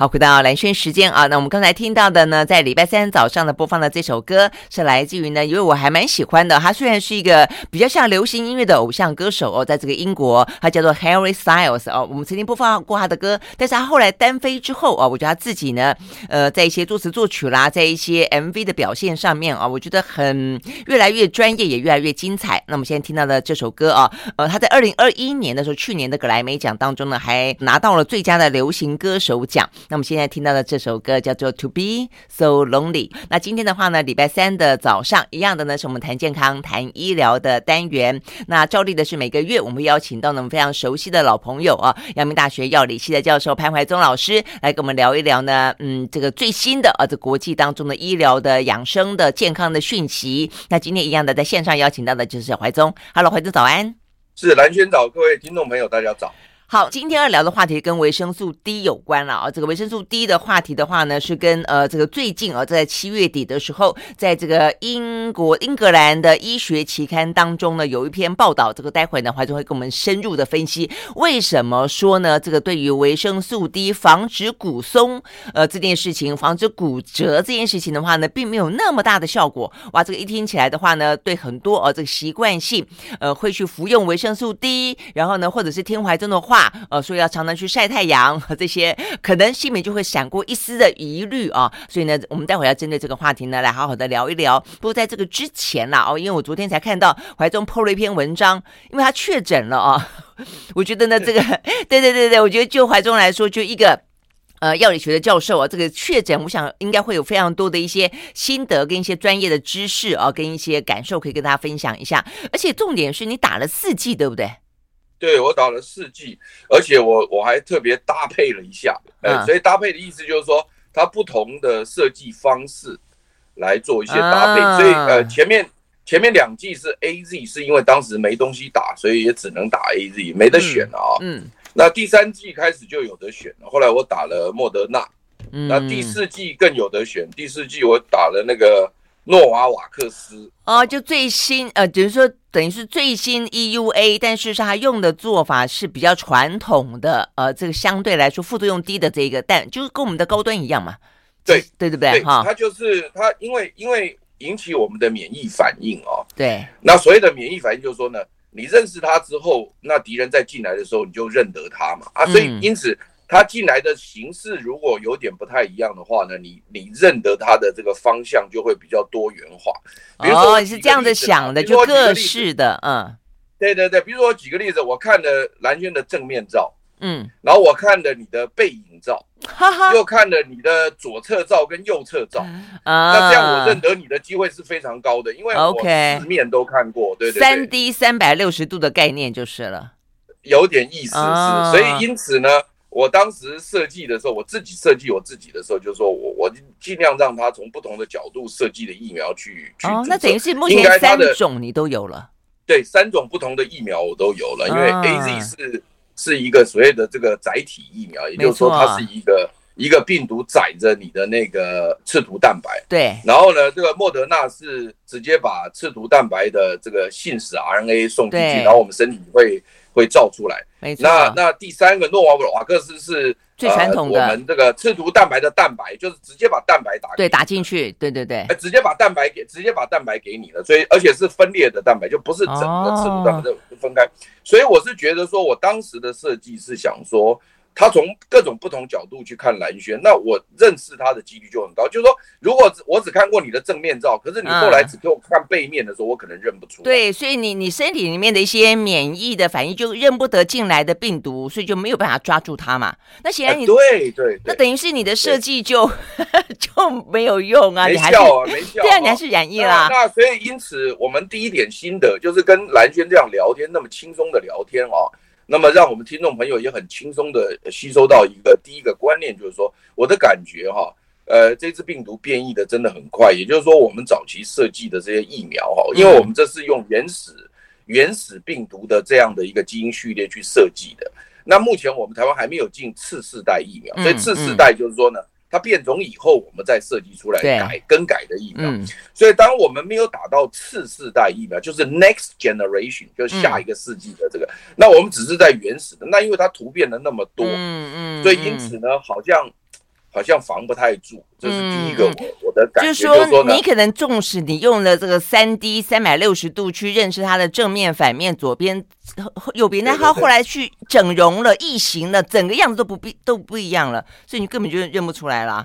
好，回到蓝轩时间啊，那我们刚才听到的呢，在礼拜三早上的播放的这首歌是来自于呢，因为我还蛮喜欢的，他虽然是一个比较像流行音乐的偶像歌手哦，在这个英国，他叫做 Harry Styles 哦，我们曾经播放过他的歌，但是他后来单飞之后啊，我觉得他自己呢，呃，在一些作词作曲啦，在一些 MV 的表现上面啊，我觉得很越来越专业，也越来越精彩。那我们现在听到的这首歌啊，呃，他在二零二一年的时候，去年的格莱美奖当中呢，还拿到了最佳的流行歌手奖。那我们现在听到的这首歌叫做《To Be So Lonely》。那今天的话呢，礼拜三的早上一样的呢，是我们谈健康、谈医疗的单元。那照例的是每个月我们会邀请到我们非常熟悉的老朋友啊，阳明大学药理系的教授潘怀宗老师来跟我们聊一聊呢，嗯，这个最新的啊，这国际当中的医疗的养生的健康的讯息。那今天一样的在线上邀请到的就是怀宗。Hello，怀宗早安。是蓝轩早，各位听众朋友，大家早。好，今天要聊的话题跟维生素 D 有关了啊。这个维生素 D 的话题的话呢，是跟呃这个最近啊，在七月底的时候，在这个英国英格兰的医学期刊当中呢，有一篇报道。这个待会呢，怀中会跟我们深入的分析，为什么说呢？这个对于维生素 D 防止骨松呃这件事情，防止骨折这件事情的话呢，并没有那么大的效果。哇，这个一听起来的话呢，对很多呃这个习惯性呃会去服用维生素 D，然后呢，或者是听怀中的话。呃，所以要常常去晒太阳和 这些，可能心里就会闪过一丝的疑虑啊。所以呢，我们待会要针对这个话题呢，来好好的聊一聊。不过在这个之前啦，哦，因为我昨天才看到怀中 PO 了一篇文章，因为他确诊了啊。我觉得呢，这个 对对对对，我觉得就怀中来说，就一个呃药理学的教授啊，这个确诊，我想应该会有非常多的一些心得跟一些专业的知识啊，跟一些感受可以跟大家分享一下。而且重点是你打了四剂，对不对？对，我打了四剂，而且我我还特别搭配了一下，呃，所以搭配的意思就是说，它不同的设计方式来做一些搭配，所以呃，前面前面两季是 AZ，是因为当时没东西打，所以也只能打 AZ，没得选了啊。嗯，那第三季开始就有得选了，后来我打了莫德纳，那第四季更有得选，第四季我打了那个。诺瓦瓦克斯哦，就最新呃，就是说等于是最新 EUA，但是它用的做法是比较传统的，呃，这个相对来说副作用低的这个，但就是跟我们的高端一样嘛。对对对不对？哈，它就是它，因为因为引起我们的免疫反应哦。对。那所谓的免疫反应就是说呢，你认识它之后，那敌人再进来的时候，你就认得它嘛。啊，所以因此。嗯它进来的形式如果有点不太一样的话呢，你你认得他的这个方向就会比较多元化。比如说哦，你是这样子想的，就各式的，嗯，对对对。比如说我举个例子，我看了蓝轩的正面照，嗯，然后我看了你的背影照，哈哈，又看了你的左侧照跟右侧照，啊，那这样我认得你的机会是非常高的，因为我四面都看过，对对对，三 D 三百六十度的概念就是了，有点意思是，所以因此呢。我当时设计的时候，我自己设计我自己的时候，就是说我我尽量让它从不同的角度设计的疫苗去去。哦，那等于是目前三种你都有了。对，三种不同的疫苗我都有了，因为 AZ 是是一个所谓的这个载体疫苗，也就是说它是一个一个病毒载着你的那个刺突蛋白。对。然后呢，这个莫德纳是直接把刺突蛋白的这个信使 RNA 送进去，然后我们身体会。会造出来，没错。那那第三个诺瓦瓦克斯是最传统的，我们这个刺突蛋白的蛋白，就是直接把蛋白打对打进去，对对对，直接把蛋白给直接把蛋白给你了，所以而且是分裂的蛋白，就不是整个刺突蛋白就分开。所以我是觉得说，我当时的设计是想说。他从各种不同角度去看蓝轩，那我认识他的几率就很高。就是说，如果我只看过你的正面照，可是你后来只给我看背面的时候，我可能认不出来。对，所以你你身体里面的一些免疫的反应就认不得进来的病毒，所以就没有办法抓住它嘛。那显然你对对，那等于是你的设计就 就没有用啊，没效啊，没效。对啊，你还是染疫啦。那所以因此，我们第一点心得就是跟蓝轩这样聊天，那么轻松的聊天啊。那么，让我们听众朋友也很轻松的吸收到一个第一个观念，就是说，我的感觉哈，呃，这次病毒变异的真的很快。也就是说，我们早期设计的这些疫苗哈，因为我们这是用原始原始病毒的这样的一个基因序列去设计的。那目前我们台湾还没有进次世代疫苗，所以次世代就是说呢。它变种以后，我们再设计出来改更改的疫苗。所以当我们没有打到次世代疫苗，就是 next generation，就是下一个世纪的这个，那我们只是在原始的。那因为它突变了那么多，嗯嗯，所以因此呢，好像好像防不太住，这是第一个我、嗯、我的感觉。就是说，你可能纵使你用了这个三 D 三百六十度去认识它的正面、反面、左边、右边，那它后来去整容了、异形了，整个样子都不必都不一样了，所以你根本就认不出来啦。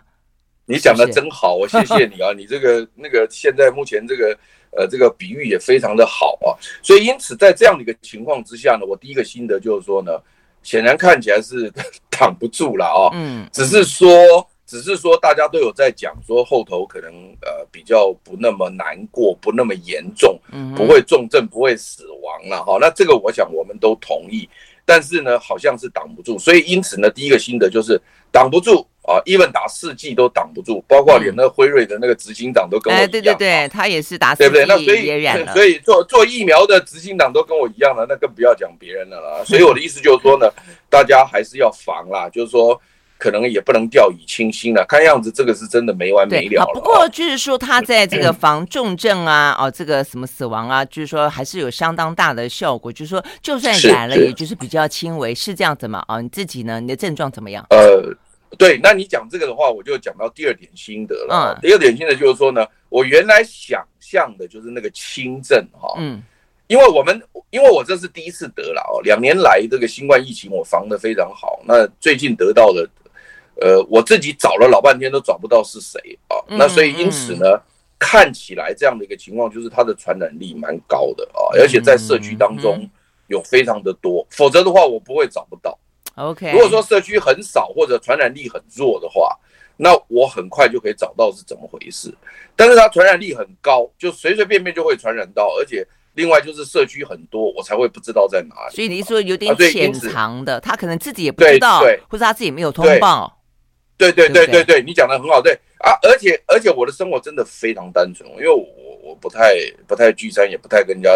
你讲的真好，我谢谢你啊！你这个那个现在目前这个呃这个比喻也非常的好啊，所以因此在这样的一个情况之下呢，我第一个心得就是说呢。显然看起来是挡不住了啊，嗯，只是说，只是说大家都有在讲说后头可能呃比较不那么难过，不那么严重，嗯，不会重症，不会死亡了哈。那这个我想我们都同意，但是呢，好像是挡不住，所以因此呢，第一个心得就是挡不住。啊，even 打四季都挡不住，包括连那辉瑞的那个执行长都跟我一样。哎，对对对，他也是打四季，对不对？那所以。所以做做疫苗的执行长都跟我一样了，那更不要讲别人了啦。所以我的意思就是说呢，大家还是要防啦，就是说可能也不能掉以轻心了。看样子这个是真的没完没了了。不过就是说他在这个防重症啊，哦，这个什么死亡啊，就是说还是有相当大的效果。就是说就算染了，也就是比较轻微，是这样子吗？啊，你自己呢？你的症状怎么样？呃。对，那你讲这个的话，我就讲到第二点心得了。嗯、第二点心得就是说呢，我原来想象的就是那个轻症哈，嗯，因为我们因为我这是第一次得了哦，两年来这个新冠疫情我防得非常好。那最近得到的，呃，我自己找了老半天都找不到是谁啊。那所以因此呢，嗯、看起来这样的一个情况就是它的传染力蛮高的啊，而且在社区当中有非常的多，否则的话我不会找不到。OK，如果说社区很少或者传染力很弱的话，那我很快就可以找到是怎么回事。但是它传染力很高，就随随便便就会传染到，而且另外就是社区很多，我才会不知道在哪里。所以你说有点潜藏的，他可能自己也不知道，对，或者他自己没有通报。对对对对对，你讲的很好，对啊，而且而且我的生活真的非常单纯，因为我我不太不太聚餐，也不太跟人家。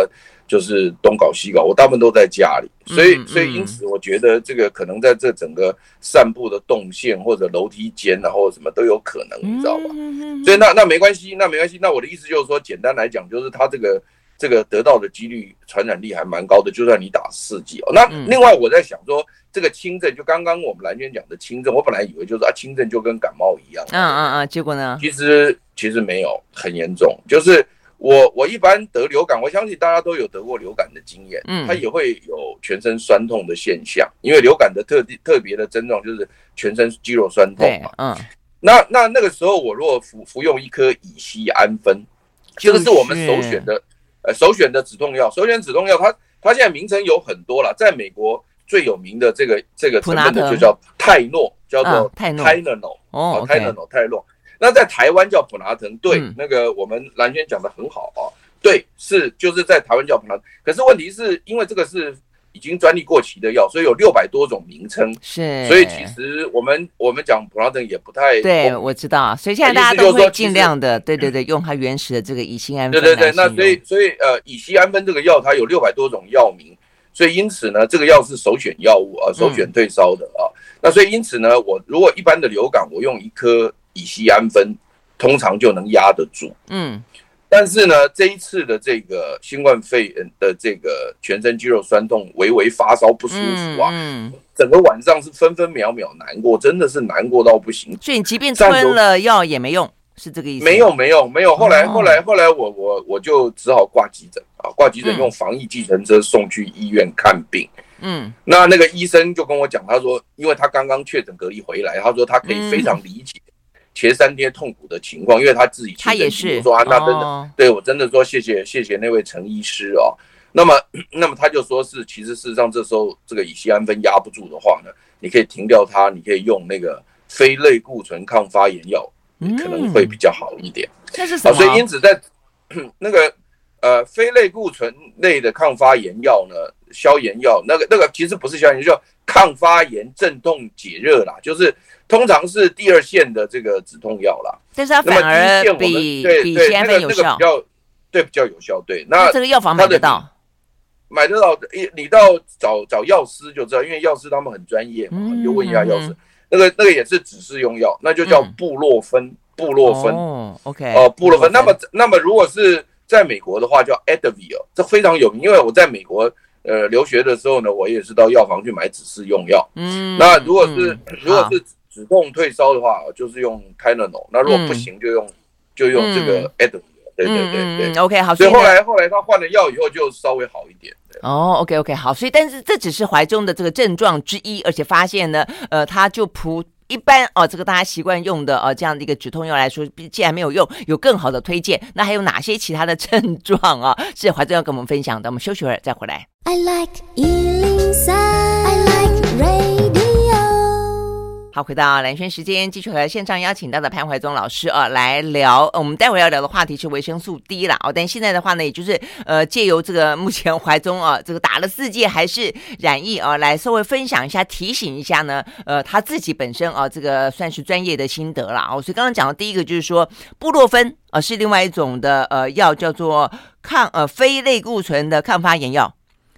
就是东搞西搞，我大部分都在家里，所以所以因此，我觉得这个可能在这整个散步的动线或者楼梯间，然后什么都有可能，你知道吧？所以那那没关系，那没关系。那我的意思就是说，简单来讲，就是他这个这个得到的几率传染力还蛮高的，就算你打四剂哦。那另外我在想说，这个轻症就刚刚我们蓝娟讲的轻症，我本来以为就是啊轻症就跟感冒一样，嗯嗯嗯，结果呢？其实其实没有很严重，就是。我我一般得流感，我相信大家都有得过流感的经验，嗯，它也会有全身酸痛的现象，因为流感的特地特别的症状就是全身肌肉酸痛嘛，嗯，那那那个时候我如果服服用一颗乙烯氨酚，这个是我们首选的，呃，首选的止痛药，首选止痛药，它它现在名称有很多了，在美国最有名的这个这个成分的就叫泰诺，叫做泰诺，泰诺，哦，泰诺，泰诺。那在台湾叫普拿疼，对，嗯、那个我们蓝轩讲的很好啊，对，是就是在台湾叫普拿疼，可是问题是因为这个是已经专利过期的药，所以有六百多种名称，是，所以其实我们我们讲普拉登也不太对，我知道，所以现在大家都会尽量的，对对对，用它原始的这个乙酰氨酚，对对对，那所以所以呃，乙酰氨酚这个药它有六百多种药名，所以因此呢，这个药是首选药物啊，首选退烧的啊，嗯、那所以因此呢，我如果一般的流感，我用一颗。乙酰氨酚通常就能压得住，嗯，但是呢，这一次的这个新冠肺炎的这个全身肌肉酸痛、微微发烧不舒服啊，嗯，整个晚上是分分秒秒难过，真的是难过到不行。所以你即便吞了药也没用，是这个意思？没有，没有，没有。后来，后来，后来，我我我就只好挂急诊啊，挂急诊用防疫计程车送去医院看病。嗯，那那个医生就跟我讲，他说，因为他刚刚确诊隔离回来，他说他可以非常理解。前三天痛苦的情况，因为他自己他也是说啊，那真的对我真的说谢谢谢谢那位陈医师哦。那么那么他就说是，其实事实上这时候这个乙酰氨酚压不住的话呢，你可以停掉它，你可以用那个非类固醇抗发炎药，可能会比较好一点。这是什么？所以因此在 那个呃非类固醇类的抗发炎药呢，消炎药那个那个其实不是消炎药，叫抗发炎镇痛解热啦，就是。通常是第二线的这个止痛药啦，但是它反而比比乙醯胺酚有效，比较对比较有效。对，那这个药房买得到，买得到。你你到找找药师就知道，因为药师他们很专业嘛，你就问一下药师。那个那个也是指示用药，那就叫布洛芬，布洛芬。哦，OK，哦，布洛芬。那么那么如果是在美国的话，叫 Advil，这非常有名，因为我在美国呃留学的时候呢，我也是到药房去买指示用药。嗯，那如果是如果是止痛退烧的话，就是用 Tylenol。那如果不行，就用、嗯、就用这个 Advil、嗯。对对对对、，OK 好。所以后来后来他换了药以后，就稍微好一点。哦，OK OK 好。所以但是这只是怀中的这个症状之一，而且发现呢，呃，他就普。一般哦，这个大家习惯用的、哦，这样的一个止痛药来说，既然没有用，有更好的推荐，那还有哪些其他的 症状啊？是怀中要跟我们分享的。我们休息会儿再回来。I like 103, I like radio. 好，回到蓝轩时间，继续和线上邀请到的潘怀宗老师啊来聊。我们待会要聊的话题是维生素 D 啦哦。但现在的话呢，也就是呃，借由这个目前怀宗啊，这个打了四剂还是染疫啊，来稍微分享一下，提醒一下呢，呃，他自己本身啊，这个算是专业的心得了哦。所以刚刚讲的第一个就是说，布洛芬啊是另外一种的呃药，叫做抗呃非类固醇的抗发炎药。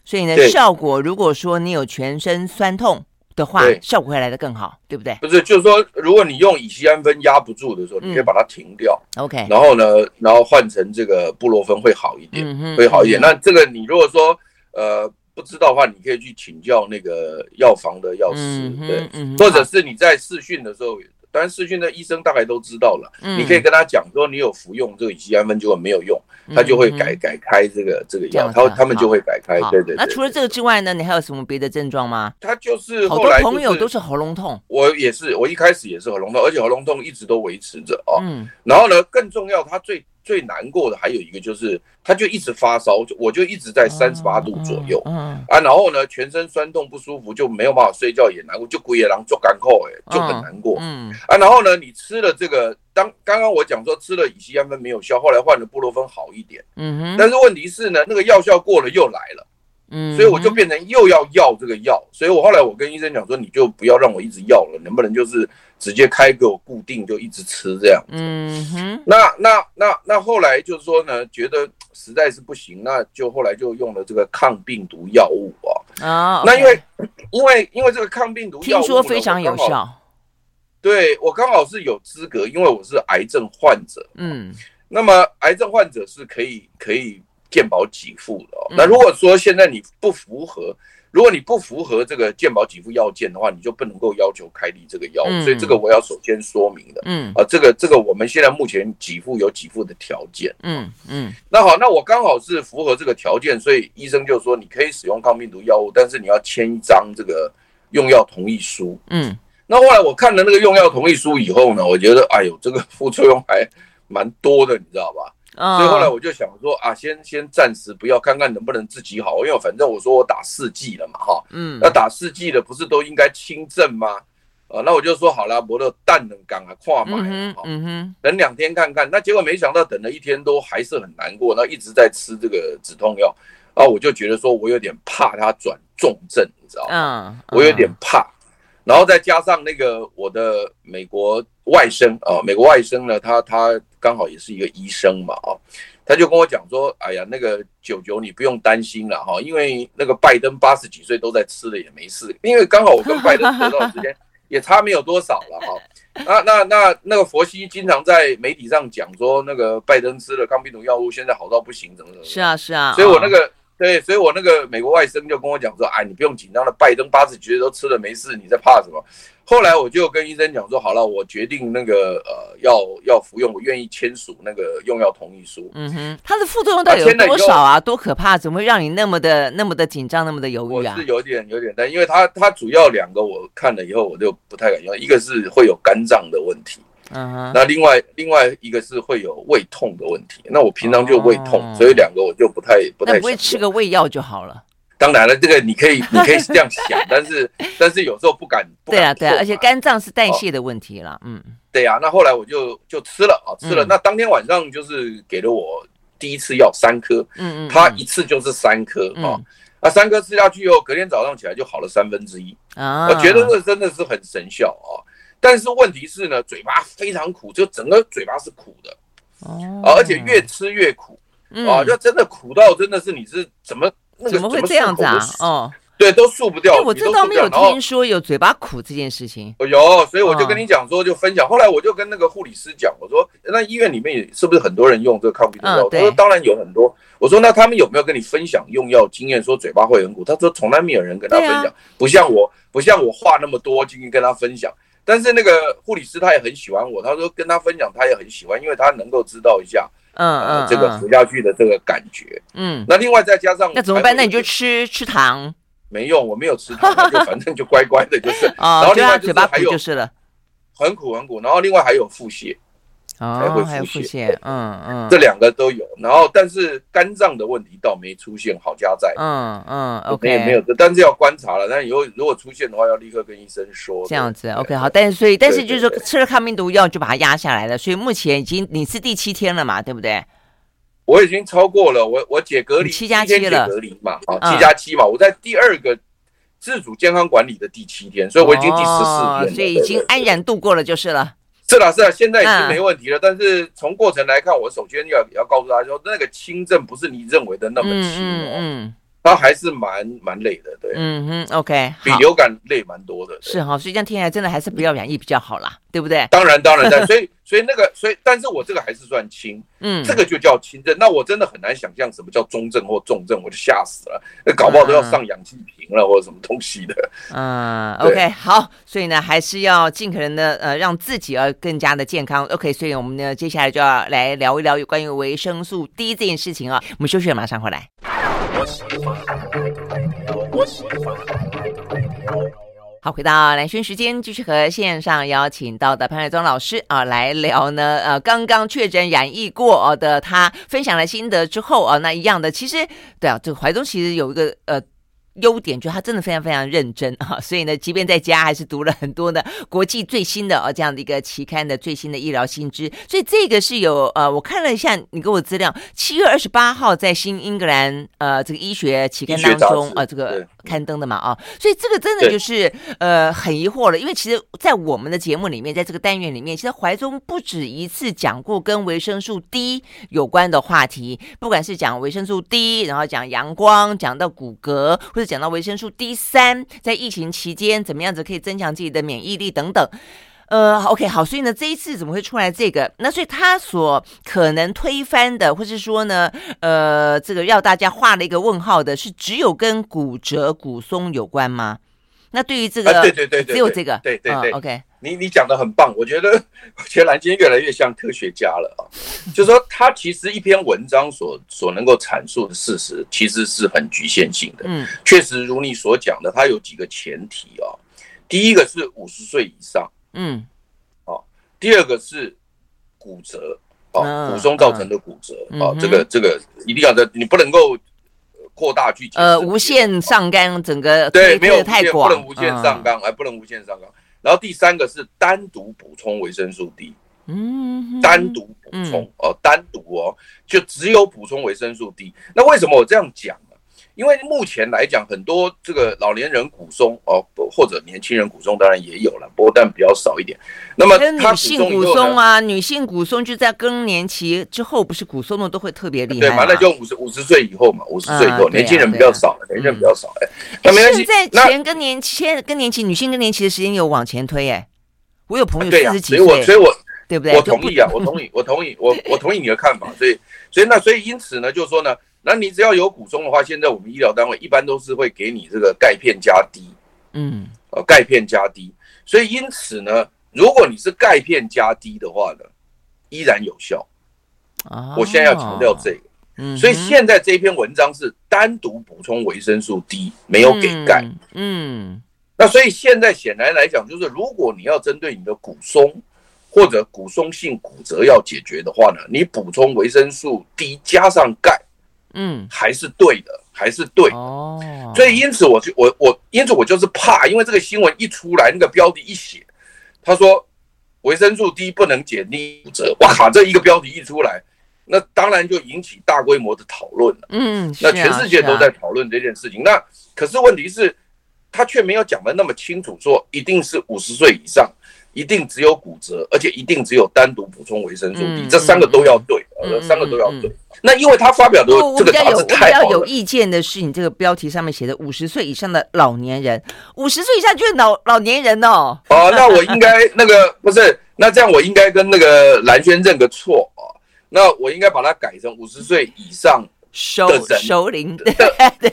所以呢，效果如果说你有全身酸痛。的话，效果会来得更好，对不对？不是，就是说，如果你用乙酰氨酚压不住的时候，你可以把它停掉。OK，然后呢，然后换成这个布洛芬会好一点，会好一点。那这个你如果说呃不知道的话，你可以去请教那个药房的药师，对，或者是你在试训的时候。当然，视讯的医生大概都知道了。嗯，你可以跟他讲说，你有服用这个乙酰氨酚，结果没有用，他就会改改开这个这个药，他他们就会改开。对对。那除了这个之外呢，你还有什么别的症状吗？他就是后来朋友都是喉咙痛，我也是，我一开始也是喉咙痛，而且喉咙痛一直都维持着啊。嗯。然后呢，更重要，他最。最难过的还有一个就是，他就一直发烧，就我就一直在三十八度左右，嗯啊，然后呢，全身酸痛不舒服，就没有办法睡觉，也难过，就鬼也狼做干扣，哎，就很难过，嗯啊，然后呢，你吃了这个，当刚刚我讲说吃了乙酰氨酚没有效，后来换了布洛芬好一点，嗯哼，但是问题是呢，那个药效过了又来了。嗯，所以我就变成又要要这个药，所以我后来我跟医生讲说，你就不要让我一直要了，能不能就是直接开给我固定就一直吃这样子。嗯哼，那那那那后来就是说呢，觉得实在是不行，那就后来就用了这个抗病毒药物啊。啊，那因为因为因为这个抗病毒药物听说非常有效，对我刚好是有资格，因为我是癌症患者。嗯，那么癌症患者是可以可以。健保给付的哦，那如果说现在你不符合，如果你不符合这个健保给付要件的话，你就不能够要求开立这个药物，所以这个我要首先说明的。嗯，啊，这个这个我们现在目前给付有给付的条件。嗯嗯，那好，那我刚好是符合这个条件，所以医生就说你可以使用抗病毒药物，但是你要签一张这个用药同意书。嗯，那后来我看了那个用药同意书以后呢，我觉得哎呦，这个副作用还蛮多的，你知道吧？所以后来我就想说啊，先先暂时不要，看看能不能自己好，因为反正我说我打四季了嘛，哈，嗯，那打四季的不是都应该轻症吗？啊，那我就说好了，我的蛋能刚啊，跨买，嗯哼，等两天看看。那结果没想到等了一天都还是很难过，那一直在吃这个止痛药，啊，我就觉得说我有点怕它转重症，你知道吗？嗯，我有点怕。然后再加上那个我的美国外甥啊，美国外甥呢，他他刚好也是一个医生嘛啊，他就跟我讲说，哎呀，那个九九你不用担心了哈，因为那个拜登八十几岁都在吃了也没事，因为刚好我跟拜登得到的时间 也差没有多少了哈。那那那那个佛西经常在媒体上讲说，那个拜登吃了抗病毒药物，现在好到不行，怎么怎么。是啊是啊，所以我那个。对，所以我那个美国外甥就跟我讲说，哎，你不用紧张了，拜登八十几岁都吃了没事，你在怕什么？后来我就跟医生讲说，好了，我决定那个呃要要服用，我愿意签署那个用药同意书。嗯哼，它的副作用到底有多少啊？多可怕？怎么会让你那么的那么的紧张，那么的犹豫啊？我是有点有点担，因为它它主要两个我看了以后我就不太敢用，一个是会有肝脏的问题。嗯哼，那另外另外一个是会有胃痛的问题，那我平常就胃痛，哦、所以两个我就不太不太。那不会吃个胃药就好了？当然了，这个你可以你可以这样想，但是 但是有时候不敢。不敢对啊对啊，而且肝脏是代谢的问题了，嗯。对呀、啊，那后来我就就吃了啊，吃了。嗯、那当天晚上就是给了我第一次药三颗，嗯嗯，他一次就是三颗啊，嗯、那三颗吃下去以后，隔天早上起来就好了三分之一啊，我觉得这真的是很神效啊。但是问题是呢，嘴巴非常苦，就整个嘴巴是苦的，哦，而且越吃越苦，啊，就真的苦到真的是你是怎么怎么会这样子啊？哦，对，都漱不掉。我这倒没有听说有嘴巴苦这件事情。有，所以我就跟你讲说，就分享。后来我就跟那个护理师讲，我说那医院里面也是不是很多人用这个抗病毒药？他说当然有很多。我说那他们有没有跟你分享用药经验？说嘴巴会很苦？他说从来没有人跟他分享，不像我，不像我话那么多，进去跟他分享。但是那个护理师他也很喜欢我，他说跟他分享他也很喜欢，因为他能够知道一下，嗯嗯，这个活下去的这个感觉，嗯。那另外再加上那怎么办？那你就吃吃糖。没用，我没有吃糖，就 反正就乖乖的，就是。然后另外嘴巴还有就是了，很苦很苦。然后另外还有腹泻。才会腹泻，嗯嗯，这两个都有，然后但是肝脏的问题倒没出现，好家在，嗯嗯，OK，也没有，但是要观察了，但以后如果出现的话，要立刻跟医生说。这样子，OK，好，但是所以但是就是说吃了抗病毒药就把它压下来了，所以目前已经你是第七天了嘛，对不对？我已经超过了，我我解隔离七加七了，隔离嘛，啊，七加七嘛，我在第二个自主健康管理的第七天，所以我已经第十四天了，所以已经安然度过了就是了。是啦，是啦，现在已经没问题了。嗯、但是从过程来看，我首先要要告诉大家说，那个轻症不是你认为的那么轻哦。嗯嗯它还是蛮蛮累的，对，嗯哼，OK，比流感累蛮多的，是哈，所以这样听起来真的还是不要染疫比较好啦，对不对？当然，当然，所以，所以那个，所以，但是我这个还是算轻，嗯，这个就叫轻症。那我真的很难想象什么叫中症或重症，我就吓死了，那搞不好都要上氧气瓶了或者什么东西的。嗯，OK，好，所以呢，还是要尽可能的呃，让自己要更加的健康。OK，所以我们呢，接下来就要来聊一聊有关于维生素 D 这件事情啊。我们休息了，马上回来。好，回到蓝轩时间，继续和线上邀请到的潘瑞宗老师啊来聊呢。呃，刚刚确诊染疫过的他分享了心得之后啊，那一样的，其实对啊，这个怀中其实有一个呃。优点就是他真的非常非常认真 啊，所以呢，即便在家还是读了很多的国际最新的哦这样的一个期刊的最新的医疗新知，所以这个是有呃，我看了一下你给我资料，七月二十八号在新英格兰呃这个医学期刊当中呃这个刊登的嘛啊，所以这个真的就是呃很疑惑了，因为其实，在我们的节目里面，在这个单元里面，其实怀中不止一次讲过跟维生素 D 有关的话题，不管是讲维生素 D，然后讲阳光，讲到骨骼或者。讲到维生素 D 三，在疫情期间怎么样子可以增强自己的免疫力等等，呃，OK，好，所以呢，这一次怎么会出来这个？那所以他所可能推翻的，或是说呢，呃，这个要大家画了一个问号的，是只有跟骨折、骨松有关吗？那对于这个，对对对，只有这个，对对对，OK。你你讲的很棒，我觉得，我觉得兰萱越来越像科学家了啊。就是说，他其实一篇文章所所能够阐述的事实，其实是很局限性的。嗯，确实如你所讲的，它有几个前提啊。第一个是五十岁以上，嗯，哦，第二个是骨折，哦，骨松造成的骨折，啊，这个这个一定要的，你不能够扩大去呃无限上纲，整个对没有太广，不能无限上纲，哎，不能无限上纲。然后第三个是单独补充维生素 D，嗯，单独补充哦，单独哦，就只有补充维生素 D。那为什么我这样讲？因为目前来讲，很多这个老年人骨松哦，或者年轻人骨松，当然也有了，不过但比较少一点。那么女性骨松啊，女性骨松就在更年期之后，不是骨松的都会特别厉害。对嘛？那就五十五十岁以后嘛，五十岁以后，年轻人比较少，年轻人比较少。哎，那没关系。现在前更年期，更年期，女性更年期的时间有往前推哎。我有朋友四十几岁，所以我所以我对不对？我同意啊，我同意，我同意，我我同意你的看法。所以所以那所以因此呢，就是说呢。那你只要有骨松的话，现在我们医疗单位一般都是会给你这个钙片加 D，嗯，呃，钙片加 D，所以因此呢，如果你是钙片加 D 的话呢，依然有效。啊，我现在要强调这个，嗯，所以现在这篇文章是单独补充维生素 D，没有给钙，嗯，那所以现在显然来讲，就是如果你要针对你的骨松或者骨松性骨折要解决的话呢，你补充维生素 D 加上钙。嗯，还是对的，还是对的。哦，所以因此我就我我因此我就是怕，因为这个新闻一出来，那个标题一写，他说维生素 D 不能减低骨折，哇靠！这一个标题一出来，那当然就引起大规模的讨论了。嗯，那全世界都在讨论这件事情。那可是问题是，他却没有讲的那么清楚，说一定是五十岁以上。一定只有骨折，而且一定只有单独补充维生素 D，这三个都要对，呃，三个都要对。那因为他发表的这个杂志太好了。我比较有意见的是，你这个标题上面写的五十岁以上的老年人，五十岁以上就是老老年人哦。哦，那我应该那个不是，那这样我应该跟那个蓝轩认个错啊。那我应该把它改成五十岁以上的人，熟龄的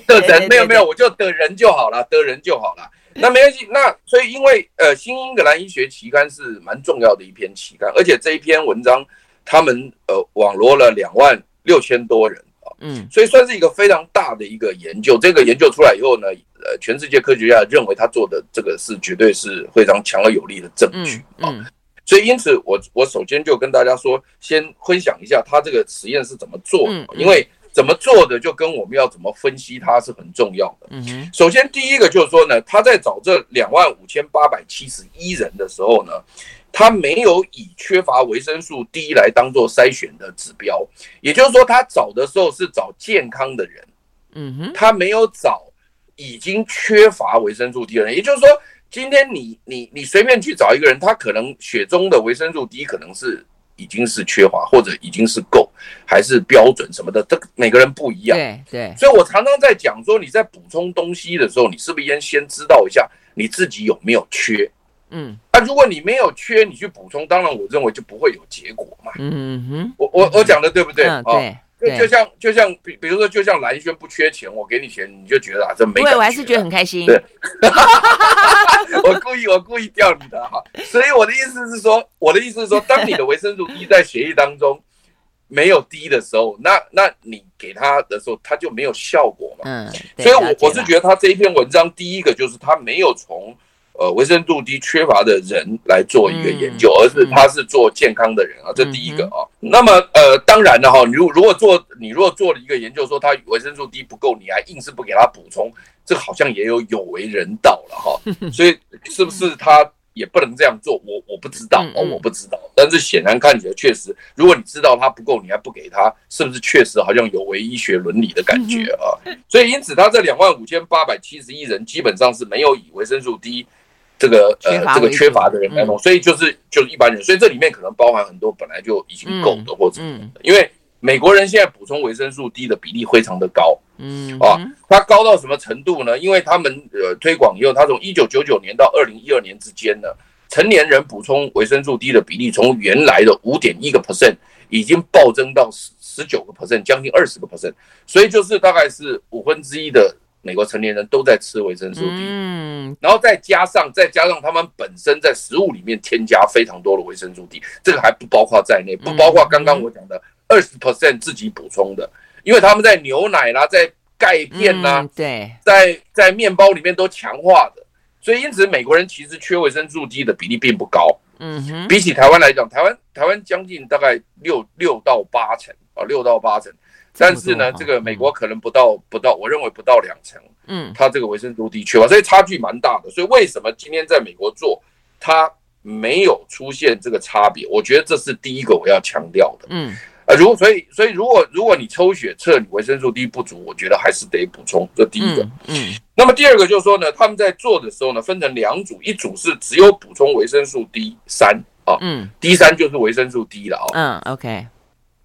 的 人，没有没有，我就的人就好了，的人就好了。那没关系，那所以因为呃，《新英格兰医学期刊》是蛮重要的一篇期刊，而且这一篇文章他们呃网罗了两万六千多人啊，嗯，所以算是一个非常大的一个研究。这个研究出来以后呢，呃，全世界科学家认为他做的这个是绝对是非常强而有力的证据啊。所以因此我我首先就跟大家说，先分享一下他这个实验是怎么做的，因为。怎么做的就跟我们要怎么分析它是很重要的。嗯，首先第一个就是说呢，他在找这两万五千八百七十一人的时候呢，他没有以缺乏维生素 D 来当做筛选的指标，也就是说，他找的时候是找健康的人。嗯哼，他没有找已经缺乏维生素 D 的人，也就是说，今天你你你随便去找一个人，他可能血中的维生素 D 可能是。已经是缺乏，或者已经是够，还是标准什么的，这每个人不一样。对对，所以我常常在讲说，你在补充东西的时候，你是不是应先知道一下你自己有没有缺？嗯，那、啊、如果你没有缺，你去补充，当然我认为就不会有结果嘛。嗯哼，我我我讲的对不对？啊、嗯，对。就就像就像比比如说，就像蓝轩不缺钱，我给你钱，你就觉得啊，这没。对，我还是觉得很开心。对，我故意我故意钓你的哈，所以我的意思是说，我的意思是说，当你的维生素 D 在血液当中没有低的时候，那那你给他的时候，他就没有效果嘛。嗯，所以我我是觉得他这一篇文章，第一个就是他没有从。呃，维生素 D 缺乏的人来做一个研究，而是他是做健康的人啊，这第一个啊。那么呃，当然了哈，你如如果做你如果做了一个研究，说他维生素 D 不够，你还硬是不给他补充，这好像也有有违人道了哈。所以是不是他也不能这样做？我我不知道哦，我不知道。但是显然看起来确实，如果你知道他不够，你还不给他，是不是确实好像有违医学伦理的感觉啊？所以因此，他这两万五千八百七十一人基本上是没有以维生素 D。这个呃，这个缺乏的人来弄，所以就是就是一般人，所以这里面可能包含很多本来就已经够的或者，因为美国人现在补充维生素 D 的比例非常的高，嗯啊，它高到什么程度呢？因为他们呃推广以后，他从一九九九年到二零一二年之间呢，成年人补充维生素 D 的比例从原来的五点一个 percent 已经暴增到十十九个 percent，将近二十个 percent，所以就是大概是五分之一的。美国成年人都在吃维生素 D，嗯，然后再加上再加上他们本身在食物里面添加非常多的维生素 D，这个还不包括在内，不包括刚刚我讲的二十 percent 自己补充的，因为他们在牛奶啦，在钙片啦，对，在在面包里面都强化的，所以因此美国人其实缺维生素 D 的比例并不高，嗯哼，比起台湾来讲，台湾台湾将近大概六六到八成啊，六到八成。但是呢，这个美国可能不到不到，我认为不到两成，嗯，它这个维生素 D 缺乏，所以差距蛮大的。所以为什么今天在美国做，它没有出现这个差别？我觉得这是第一个我要强调的，嗯，啊，如所以所以如果如果你抽血测你维生素 D 不足，我觉得还是得补充，这第一个，嗯。那么第二个就是说呢，他们在做的时候呢，分成两组，一组是只有补充维生素 D 三啊，嗯，D 三就是维生素 D 了啊，嗯，OK。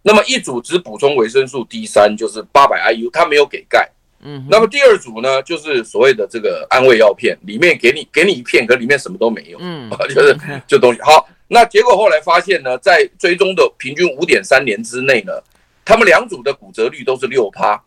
那么一组只补充维生素 D 三，就是八百 IU，它没有给钙。嗯，那么第二组呢，就是所谓的这个安慰药片，里面给你给你一片，可里面什么都没有。嗯，就是这东西。好，那结果后来发现呢，在追踪的平均五点三年之内呢，他们两组的骨折率都是六趴。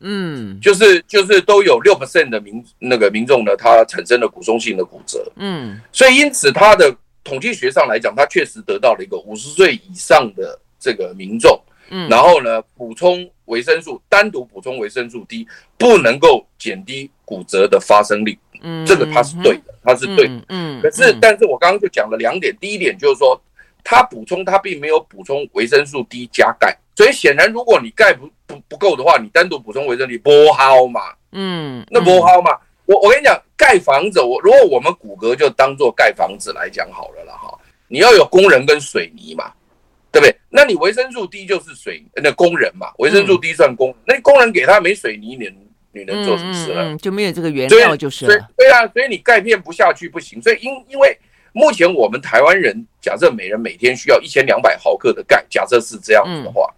嗯，就是就是都有六 percent 的民那个民众呢，他产生了骨松性的骨折。嗯，所以因此他的统计学上来讲，他确实得到了一个五十岁以上的。这个民众，嗯，然后呢，补充维生素，单独补充维生素 D，不能够减低骨折的发生率，嗯，这个他是对的，他是对的，嗯，可是，但是我刚刚就讲了两点，第一点就是说，他补充他并没有补充维生素 D 加钙，所以显然如果你钙不不不够的话，你单独补充维生素 D 不好嘛，嗯，那不好嘛，我我跟你讲，盖房子，我如果我们骨骼就当做盖房子来讲好了了哈，你要有工人跟水泥嘛。对不对？那你维生素 D 就是水那工人嘛，维生素 D 算工，那工人给他没水泥，你你能做什么事呢？就没有这个原料就是了。对啊，所以你钙片不下去不行。所以因因为目前我们台湾人假设每人每天需要一千两百毫克的钙，假设是这样子的话，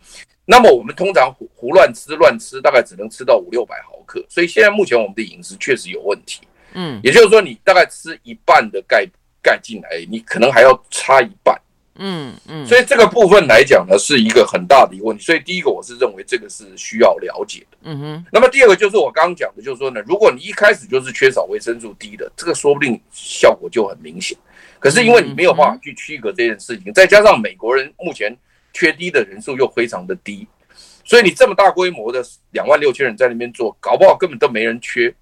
那么我们通常胡胡乱吃乱吃，大概只能吃到五六百毫克。所以现在目前我们的饮食确实有问题。嗯，也就是说你大概吃一半的钙钙进来，你可能还要差一半。嗯嗯，所以这个部分来讲呢，是一个很大的一个问题。所以第一个，我是认为这个是需要了解的。嗯哼。那么第二个就是我刚刚讲的，就是说呢，如果你一开始就是缺少维生素 D 的，这个说不定效果就很明显。可是因为你没有办法去区隔这件事情，再加上美国人目前缺 D 的人数又非常的低，所以你这么大规模的两万六千人在那边做，搞不好根本都没人缺。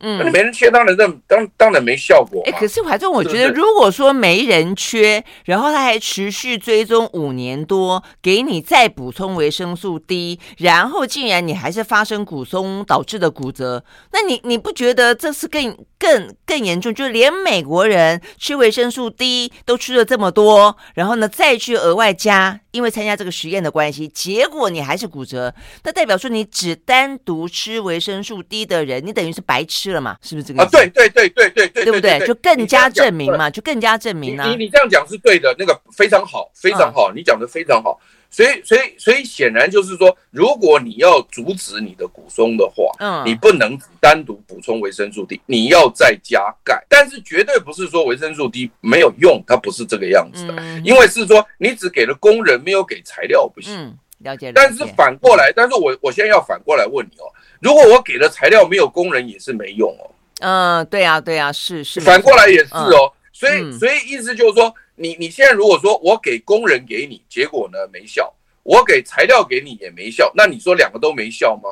嗯，那你没人缺，当然当当当然没效果。哎，可是怀中，我觉得如果说没人缺，然后他还持续追踪五年多，给你再补充维生素 D，然后竟然你还是发生骨松导致的骨折，那你你不觉得这是更更更严重？就是连美国人吃维生素 D 都吃了这么多，然后呢再去额外加，因为参加这个实验的关系，结果你还是骨折，那代表说你只单独吃维生素 D 的人，你等于是白吃。了嘛？是不是这个？啊，对对对对对对，对不对？就更加证明嘛，就更加证明啊！你你这样讲是对的，那个非常好，非常好，你讲的非常好。所以所以所以显然就是说，如果你要阻止你的骨松的话，嗯，你不能单独补充维生素 D，你要再加钙。但是绝对不是说维生素 D 没有用，它不是这个样子的，因为是说你只给了工人，没有给材料不行。嗯，了解。但是反过来，但是我我现在要反过来问你哦。如果我给的材料没有工人也是没用哦。嗯，对啊，对啊，是是。反过来也是哦。所以所以意思就是说，你你现在如果说我给工人给你，结果呢没效，我给材料给你也没效，那你说两个都没效吗？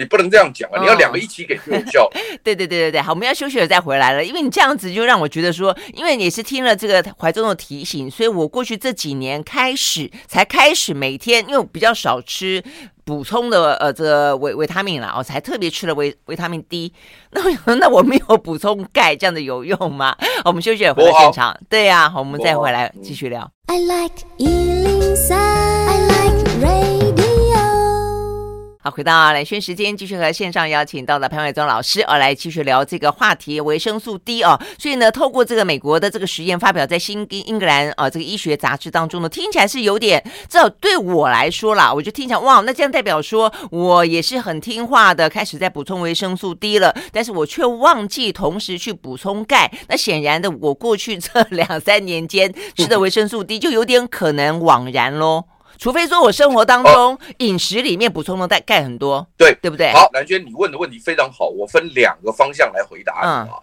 你不能这样讲啊！你要两个一起给就有效。对对对对对，好，我们要休息了再回来了。因为你这样子就让我觉得说，因为你是听了这个怀中的提醒，所以我过去这几年开始才开始每天，因为我比较少吃补充的呃这个维维他命了，我才特别吃了维维他命 D。那我那我没有补充钙，这样的有用吗？我们休息了回到现场。对呀，好，我们再回来继续聊。I like 好，回到蓝轩时间，继续和线上邀请到的潘伟宗老师，哦，来继续聊这个话题，维生素 D 哦。所以呢，透过这个美国的这个实验发表在新英格兰啊这个医学杂志当中呢，听起来是有点，至少对我来说啦，我就听起来哇，那这样代表说我也是很听话的，开始在补充维生素 D 了，但是我却忘记同时去补充钙。那显然的，我过去这两三年间吃的维生素 D 就有点可能枉然喽。除非说我生活当中饮食里面补充的钙钙很多，对对不对？好，蓝轩，你问的问题非常好，我分两个方向来回答你啊。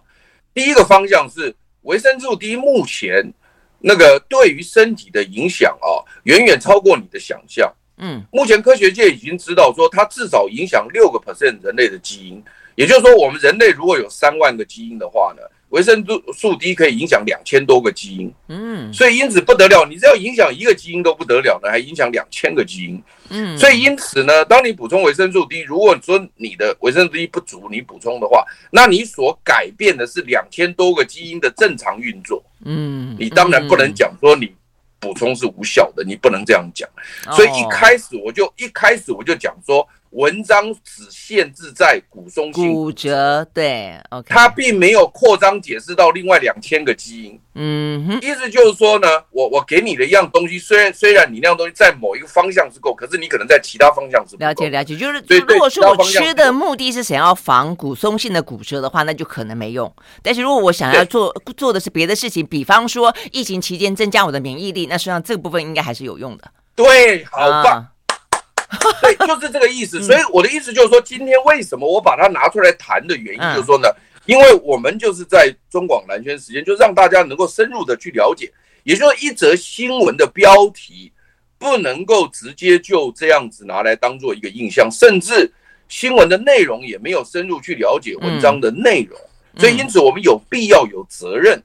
第一个方向是维生素 D 目前那个对于身体的影响啊，远远超过你的想象。嗯，目前科学界已经知道说，它至少影响六个 percent 人类的基因，也就是说，我们人类如果有三万个基因的话呢，维生素 D 可以影响两千多个基因，嗯，所以因此不得了，你只要影响一个基因都不得了呢，还影响两千个基因，嗯，所以因此呢，当你补充维生素 D，如果说你的维生素 D 不足，你补充的话，那你所改变的是两千多个基因的正常运作，嗯，你当然不能讲说你补充是无效的，你不能这样讲，所以一开始我就一开始我就讲说。文章只限制在骨松性骨折，对，OK，它并没有扩张解释到另外两千个基因。嗯哼，意思就是说呢，我我给你的一样东西，虽然虽然你那样东西在某一个方向是够，可是你可能在其他方向是。了解了解，就是如果说我吃的目的是想要防骨松性的骨折的话，那就可能没用。但是如果我想要做做的是别的事情，比方说疫情期间增加我的免疫力，那实际上这个部分应该还是有用的。对，好棒。对，就是这个意思。所以我的意思就是说，今天为什么我把它拿出来谈的原因，就是说呢，因为我们就是在中广蓝圈时间，就让大家能够深入的去了解。也就是说，一则新闻的标题不能够直接就这样子拿来当做一个印象，甚至新闻的内容也没有深入去了解文章的内容。所以，因此我们有必要有责任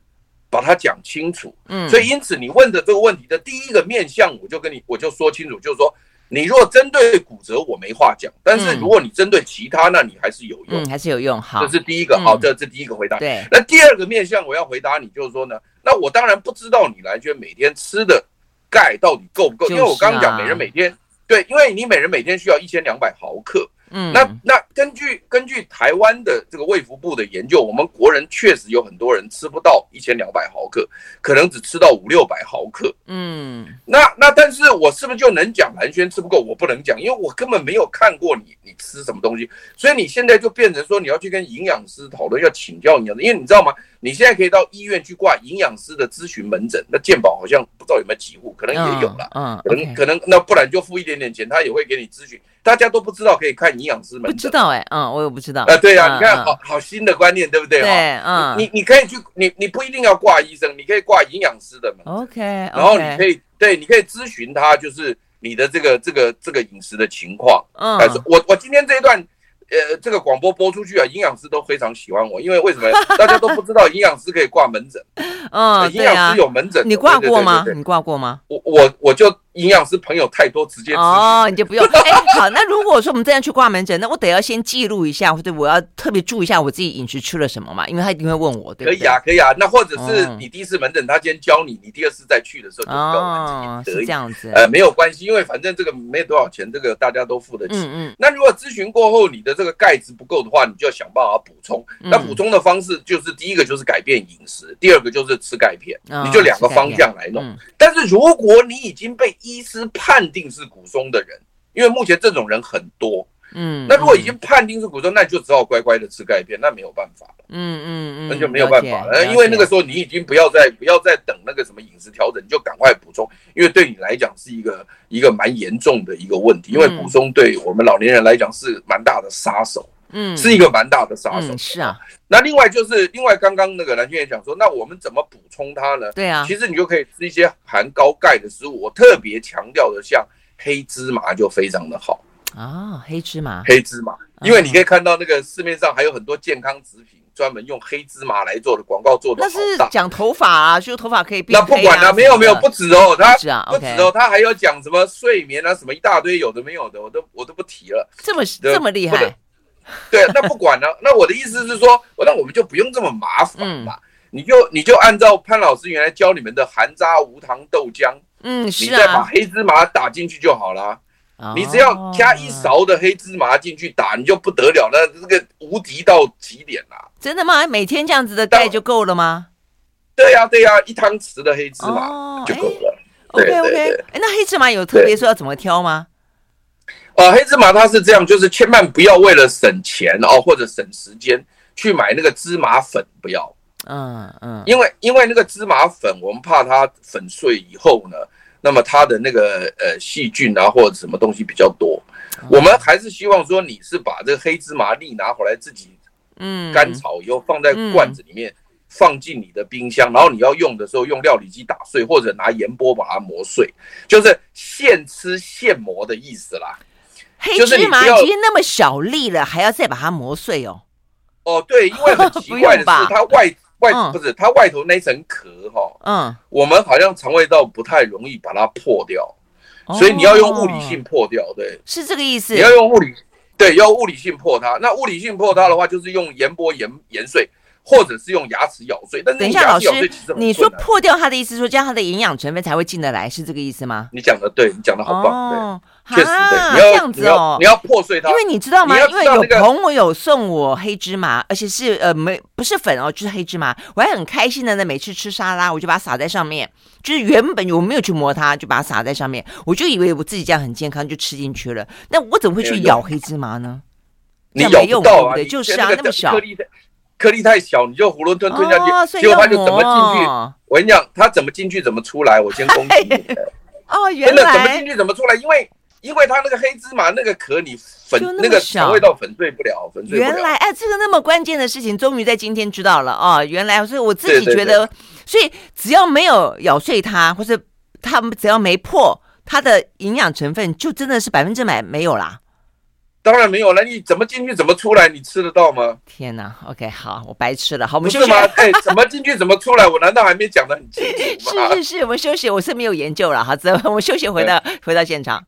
把它讲清楚。嗯，所以因此你问的这个问题的第一个面向，我就跟你我就说清楚，就是说。你如果针对骨折，我没话讲；但是如果你针对其他，那你还是有用，嗯，还是有用。好，这是第一个。好，这这第一个回答。对，那第二个面向我要回答你，就是说呢，那我当然不知道你来觉得每天吃的钙到底够不够，因为我刚刚讲每人每天对，因为你每人每天需要一千两百毫克。嗯，那那根据根据台湾的这个卫福部的研究，我们国人确实有很多人吃不到一千两百毫克，可能只吃到五六百毫克。嗯，那那但是我是不是就能讲蓝轩吃不够？我不能讲，因为我根本没有看过你你吃什么东西，所以你现在就变成说你要去跟营养师讨论，要请教营养师，因为你知道吗？你现在可以到医院去挂营养师的咨询门诊，那健保好像不知道有没有几户，可能也有了，嗯，可能可能那不然就付一点点钱，他也会给你咨询。大家都不知道可以看营养师门诊，不知道哎，嗯，我也不知道。呃，对啊，你看好好新的观念，对不对？对，嗯，你你可以去，你你不一定要挂医生，你可以挂营养师的门诊，OK，然后你可以对，你可以咨询他，就是你的这个这个这个饮食的情况。嗯，但是我我今天这一段。呃，这个广播播出去啊，营养师都非常喜欢我，因为为什么？大家都不知道营养师可以挂门诊。嗯，营养师有门诊，你挂过吗？你挂过吗？我我我就。营养师朋友太多，直接哦，你就不用。哎，好，那如果说我们这样去挂门诊，那我得要先记录一下，或者我要特别注意一下我自己饮食吃了什么嘛？因为他一定会问我，对不对？可以啊，可以啊。那或者是你第一次门诊，他今天教你，你第二次再去的时候就教门诊也可以。是这样子。呃，没有关系，因为反正这个没多少钱，这个大家都付得起。嗯嗯。那如果咨询过后你的这个钙质不够的话，你就要想办法补充。那补充的方式就是第一个就是改变饮食，第二个就是吃钙片，你就两个方向来弄。但是如果你已经被医师判判定是骨松的人，因为目前这种人很多，嗯，那如果已经判定是骨松，那就只好乖乖的吃钙片，那没有办法了，嗯嗯嗯，那就没有办法了，因为那个时候你已经不要再不要再等那个什么饮食调整，你就赶快补充，因为对你来讲是一个一个蛮严重的一个问题，因为骨松对我们老年人来讲是蛮大的杀手，嗯，是一个蛮大的杀手，是啊。那另外就是另外刚刚那个蓝轩也讲说，那我们怎么补充它呢？对啊，其实你就可以吃一些含高钙的食物。我特别强调的，像黑芝麻就非常的好啊，黑芝麻，黑芝麻，因为你可以看到那个市面上还有很多健康食品专门用黑芝麻来做的广告做的，那是讲头发啊，就头发可以变。那不管了，没有没有，不止哦，他不止哦，他还要讲什么睡眠啊，什么一大堆有的没有的，我都我都不提了。这么这么厉害。对，那不管了。那我的意思是说，那我们就不用这么麻烦嘛。你就你就按照潘老师原来教你们的含渣无糖豆浆，嗯，你再把黑芝麻打进去就好了。你只要加一勺的黑芝麻进去打，你就不得了，那这个无敌到极点了。真的吗？每天这样子的钙就够了吗？对呀对呀，一汤匙的黑芝麻就够了。OK OK，哎，那黑芝麻有特别说要怎么挑吗？呃，黑芝麻它是这样，就是千万不要为了省钱哦，或者省时间去买那个芝麻粉，不要。嗯嗯，因为因为那个芝麻粉，我们怕它粉碎以后呢，那么它的那个呃细菌啊或者什么东西比较多。我们还是希望说你是把这个黑芝麻粒拿回来自己，嗯，干炒以后放在罐子里面，放进你的冰箱，然后你要用的时候用料理机打碎，或者拿盐波把它磨碎，就是现吃现磨的意思啦。黑芝麻已经那么小粒了，还要再把它磨碎哦？哦，对，因为很 奇怪的是，它外外不是它外头那层壳哈，嗯，我们好像肠胃道不太容易把它破掉，所以你要用物理性破掉，对，是这个意思。你要用物理，对，要物理性破它。那物理性破它的话，就是用盐波盐盐碎。或者是用牙齿咬碎，但是等一下，老师，你说破掉它的意思，说这样它的营养成分才会进得来，是这个意思吗？你讲的对，你讲的好棒，对，确实对，这样子哦，你要破碎它，因为你知道吗？因为有朋友有送我黑芝麻，而且是呃没不是粉哦，就是黑芝麻，我还很开心的呢。每次吃沙拉，我就把它撒在上面，就是原本我没有去磨它，就把它撒在上面，我就以为我自己这样很健康，就吃进去了。那我怎么会去咬黑芝麻呢？你咬不到啊，就是啊，那么小。颗粒太小，你就囫囵吞吞下去，结果它就怎么进去？我跟你讲，它怎么进去怎么出来。我先恭喜你。哦，原来怎么进去怎么出来？因为因为它那个黑芝麻那个壳，你粉那个肠胃道粉碎不了，粉碎不了。原来哎，这个那么关键的事情，终于在今天知道了哦。原来，所以我自己觉得，所以只要没有咬碎它，或者它只要没破，它的营养成分就真的是百分之百没有啦。当然没有了，你怎么进去怎么出来？你吃得到吗？天哪！OK，好，我白吃了。好，我们休息。吗？哎，怎么进去怎么出来？我难道还没讲的很清楚吗？是是是，我们休息。我是没有研究了，好，走，我们休息，回到回到现场。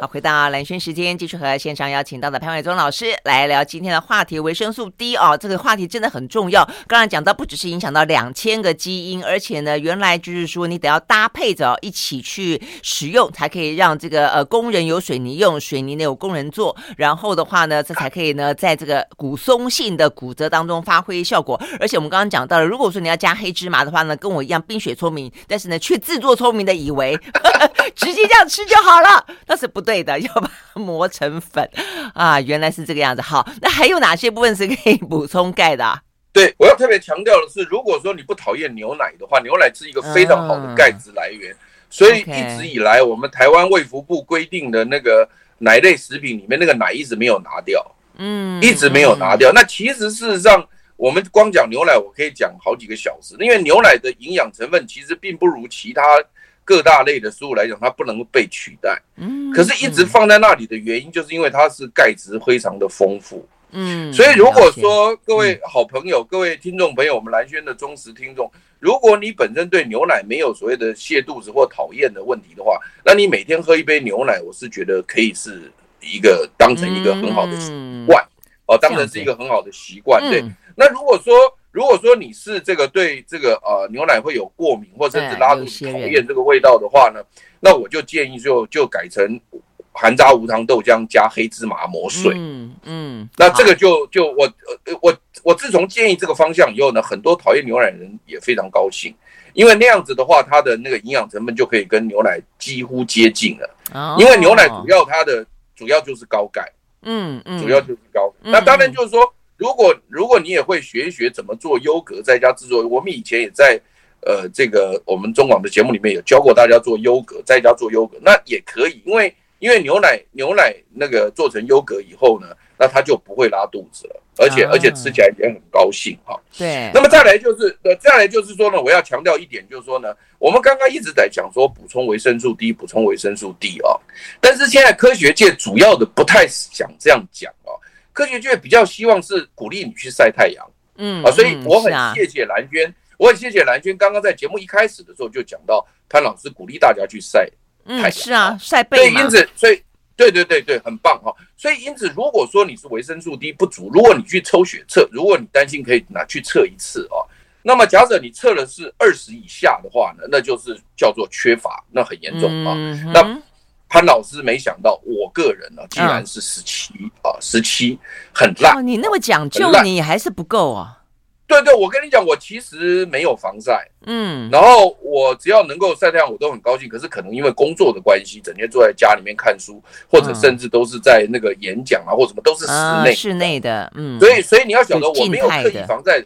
好，回到蓝轩时间，继续和线上邀请到的潘伟宗老师来聊今天的话题——维生素 D 哦，这个话题真的很重要。刚才讲到，不只是影响到两千个基因，而且呢，原来就是说你得要搭配着一起去使用，才可以让这个呃工人有水泥用，水泥呢有工人做。然后的话呢，这才可以呢，在这个骨松性的骨折当中发挥效果。而且我们刚刚讲到了，如果说你要加黑芝麻的话呢，跟我一样冰雪聪明，但是呢，却自作聪明的以为 直接这样吃就好了，那是不对的，要把它磨成粉啊！原来是这个样子。好，那还有哪些部分是可以补充钙的啊？对，我要特别强调的是，如果说你不讨厌牛奶的话，牛奶是一个非常好的钙质来源。嗯、所以一直以来，我们台湾卫福部规定的那个奶类食品里面，那个奶一直没有拿掉，嗯，一直没有拿掉。嗯、那其实事实上，我们光讲牛奶，我可以讲好几个小时，因为牛奶的营养成分其实并不如其他。各大类的食物来讲，它不能够被取代。嗯，可是一直放在那里的原因，就是因为它是钙质非常的丰富。嗯，所以如果说各位好朋友、各位听众朋友，我们蓝轩的忠实听众，如果你本身对牛奶没有所谓的泻肚子或讨厌的问题的话，那你每天喝一杯牛奶，我是觉得可以是一个当成一个很好的习惯哦，当成是一个很好的习惯。对，那如果说。如果说你是这个对这个呃牛奶会有过敏，或者甚至拉肚子讨厌这个味道的话呢，那我就建议就就改成含渣无糖豆浆加黑芝麻磨碎。嗯嗯，那这个就就我呃我我自从建议这个方向以后呢，很多讨厌牛奶的人也非常高兴，因为那样子的话，它的那个营养成分就可以跟牛奶几乎接近了。因为牛奶主要它的主要就是高钙，嗯嗯，主要就是高。那当然就是说。如果如果你也会学一学怎么做优格，在家制作，我们以前也在呃这个我们中广的节目里面有教过大家做优格，在家做优格，那也可以，因为因为牛奶牛奶那个做成优格以后呢，那它就不会拉肚子了，而且而且吃起来也很高兴哈。对。那么再来就是呃再来就是说呢，我要强调一点，就是说呢，我们刚刚一直在讲说补充维生素 D，补充维生素 D 啊，但是现在科学界主要的不太想这样讲啊。科学界比较希望是鼓励你去晒太阳，嗯啊，所以我很谢谢蓝娟，啊、我很谢谢蓝娟刚刚在节目一开始的时候就讲到潘老师鼓励大家去晒太阳，嗯，是啊，晒背嘛，所以因此，所以对对对对，很棒哈。所以因此，如果说你是维生素 D 不足，如果你去抽血测，如果你担心可以拿去测一次啊，那么假设你测的是二十以下的话呢，那就是叫做缺乏，那很严重啊，嗯、那。潘老师没想到，我个人呢，竟然是十七啊，十七很烂。你那么讲究，你还是不够啊？对对，我跟你讲，我其实没有防晒，嗯，然后我只要能够晒太阳，我都很高兴。可是可能因为工作的关系，整天坐在家里面看书，或者甚至都是在那个演讲啊，或什么都是室内，室内的，嗯。所以，所以你要晓得，我没有刻意防晒。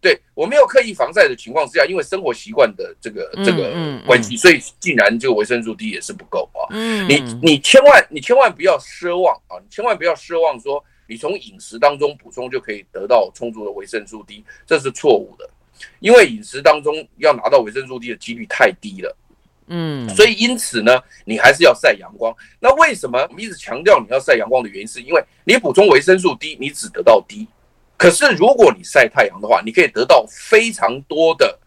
对，我没有刻意防晒的情况之下，因为生活习惯的这个这个关系，所以竟然这个维生素 D 也是不够啊。你你千万你千万不要奢望啊，你千万不要奢望说你从饮食当中补充就可以得到充足的维生素 D，这是错误的。因为饮食当中要拿到维生素 D 的几率太低了。嗯，所以因此呢，你还是要晒阳光。那为什么我们一直强调你要晒阳光的原因，是因为你补充维生素 D，你只得到 D。可是，如果你晒太阳的话，你可以得到非常多的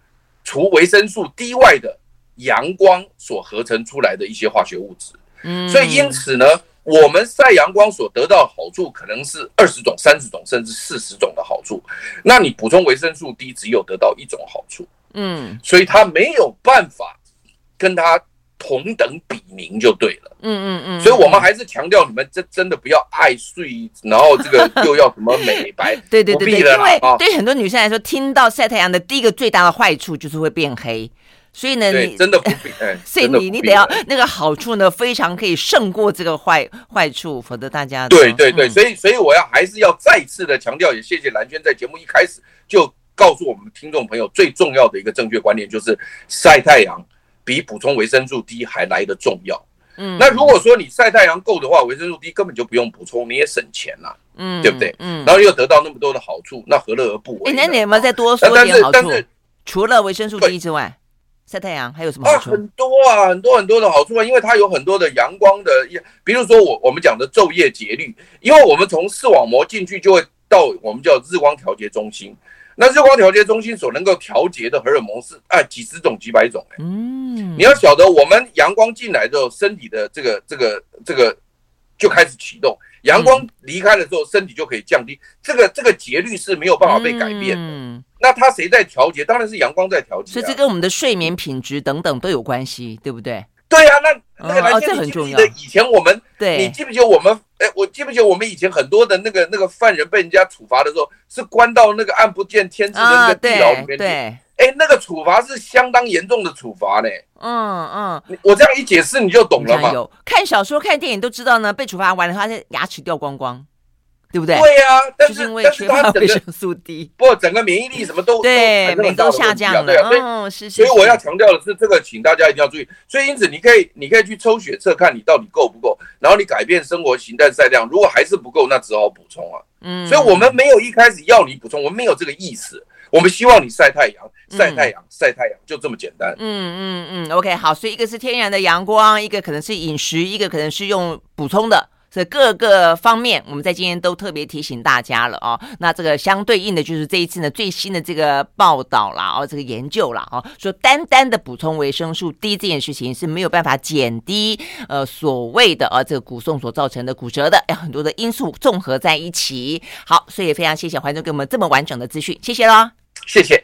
除维生素 D 外的阳光所合成出来的一些化学物质。嗯，所以因此呢，我们晒阳光所得到的好处可能是二十种、三十种，甚至四十种的好处。那你补充维生素 D 只有得到一种好处。嗯，所以它没有办法跟它。同等比名就对了，嗯嗯嗯，所以我们还是强调你们真真的不要爱睡，然后这个又要什么美白，对对对对，因为对很多女生来说，听到晒太阳的第一个最大的坏处就是会变黑，所以呢，你真的不必，所以你你得要那个好处呢，非常可以胜过这个坏坏处，否则大家对对对，所以所以我要还是要再次的强调，也谢谢兰萱在节目一开始就告诉我们听众朋友最重要的一个正确观念，就是晒太阳。比补充维生素 D 还来得重要。嗯，那如果说你晒太阳够的话，维生素 D 根本就不用补充，你也省钱了，嗯，对不对？嗯，然后又得到那么多的好处，那何乐而不为？哎，那你有没有再多说点好处？但是除了维生素 D 之外，晒太阳还有什么好处？很多啊，很多很多的好处啊，因为它有很多的阳光的，比如说我我们讲的昼夜节律，因为我们从视网膜进去就会到我们叫日光调节中心。那日光调节中心所能够调节的荷尔蒙是啊几十种几百种，嗯，你要晓得我们阳光进来之后，身体的这个这个这个就开始启动。阳光离开了之后，身体就可以降低。这个这个节律是没有办法被改变的。嗯，那它谁在调节？当然是阳光在调节。所以这跟我们的睡眠品质等等都有关系，对不对？对啊，那那个蓝天，你记不记得以前我们？对，你记不记得我们？哎，我记不记得我们以前很多的那个那个犯人被人家处罚的时候，是关到那个暗不见天日的那个地牢里面去？对。哎，那个处罚是相当严重的处罚呢。嗯嗯，我这样一解释你就懂了吗？有看小说、看电影都知道呢，被处罚完了，他的牙齿掉光光，对不对？对呀，但是因为缺乏维生素 D，不，整个免疫力什么都对，都下降了。对啊，嗯，是是。所以我要强调的是，这个请大家一定要注意。所以因此，你可以你可以去抽血测，看你到底够不够，然后你改变生活形态、晒量，如果还是不够，那只好补充啊。嗯，所以我们没有一开始要你补充，我们没有这个意思。我们希望你晒太阳，晒太阳，晒太阳，就这么简单。嗯嗯嗯，OK，好，所以一个是天然的阳光，一个可能是饮食，一个可能是用补充的，这各个方面，我们在今天都特别提醒大家了哦。那这个相对应的就是这一次呢最新的这个报道啦，哦，这个研究啦，哦，说单单的补充维生素 D 这件事情是没有办法减低呃所谓的呃这个骨松所造成的骨折的，要很多的因素综合在一起。好，所以非常谢谢环中给我们这么完整的资讯，谢谢喽。谢谢。